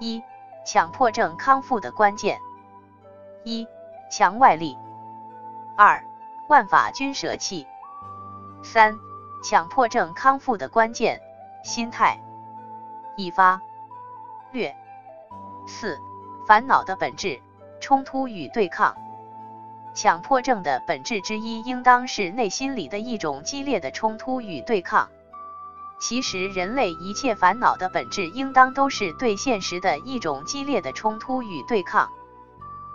一、强迫症康复的关键：一、强外力；二、万法均舍弃；三、强迫症康复的关键：心态。一发略四、烦恼的本质：冲突与对抗。强迫症的本质之一，应当是内心里的一种激烈的冲突与对抗。其实，人类一切烦恼的本质，应当都是对现实的一种激烈的冲突与对抗。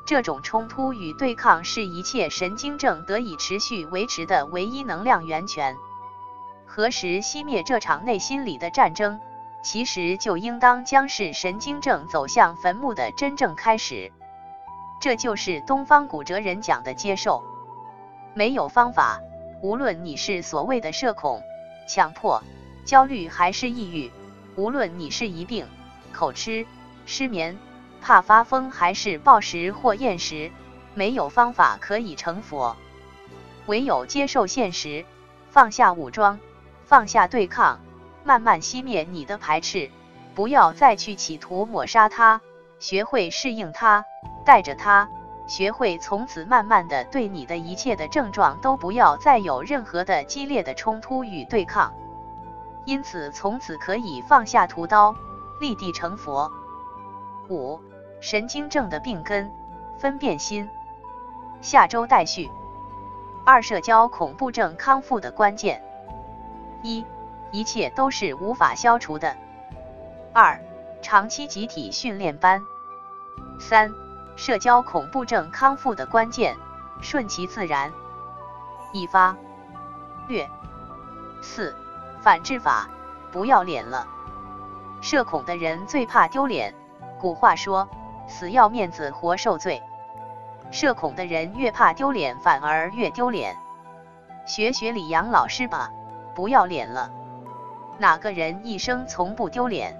这种冲突与对抗，是一切神经症得以持续维持的唯一能量源泉。何时熄灭这场内心里的战争，其实就应当将是神经症走向坟墓的真正开始。这就是东方古哲人讲的接受，没有方法。无论你是所谓的社恐、强迫、焦虑还是抑郁，无论你是一病、口吃、失眠、怕发疯还是暴食或厌食，没有方法可以成佛。唯有接受现实，放下武装，放下对抗，慢慢熄灭你的排斥，不要再去企图抹杀它，学会适应它。带着它，学会从此慢慢的对你的一切的症状都不要再有任何的激烈的冲突与对抗，因此从此可以放下屠刀，立地成佛。五、神经症的病根，分辨心。下周待续。二、社交恐怖症康复的关键。一、一切都是无法消除的。二、长期集体训练班。三。社交恐怖症康复的关键：顺其自然。一发略四反制法：不要脸了。社恐的人最怕丢脸。古话说：“死要面子活受罪。”社恐的人越怕丢脸，反而越丢脸。学学李阳老师吧，不要脸了。哪个人一生从不丢脸？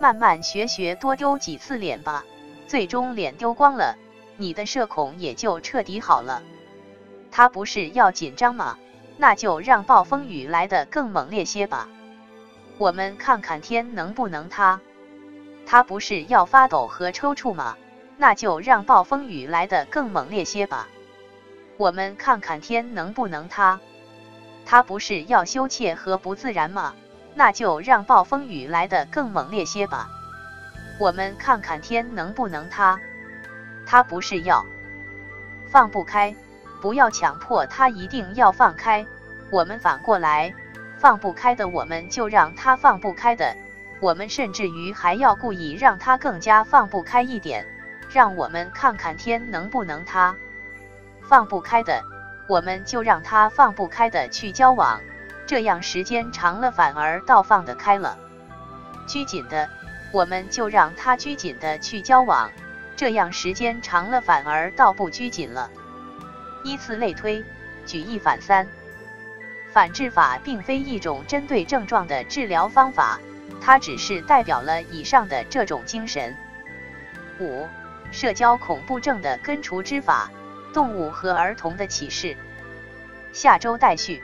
慢慢学学，多丢几次脸吧。最终脸丢光了，你的社恐也就彻底好了。他不是要紧张吗？那就让暴风雨来得更猛烈些吧。我们看看天能不能塌。他不是要发抖和抽搐吗？那就让暴风雨来得更猛烈些吧。我们看看天能不能塌。他不是要羞怯和不自然吗？那就让暴风雨来得更猛烈些吧。我们看看天能不能塌，他不是要放不开，不要强迫他一定要放开。我们反过来，放不开的我们就让他放不开的，我们甚至于还要故意让他更加放不开一点，让我们看看天能不能塌。放不开的，我们就让他放不开的去交往，这样时间长了反而倒放得开了。拘谨的。我们就让他拘谨的去交往，这样时间长了反而倒不拘谨了。依次类推，举一反三。反治法并非一种针对症状的治疗方法，它只是代表了以上的这种精神。五、社交恐怖症的根除之法，动物和儿童的启示。下周待续。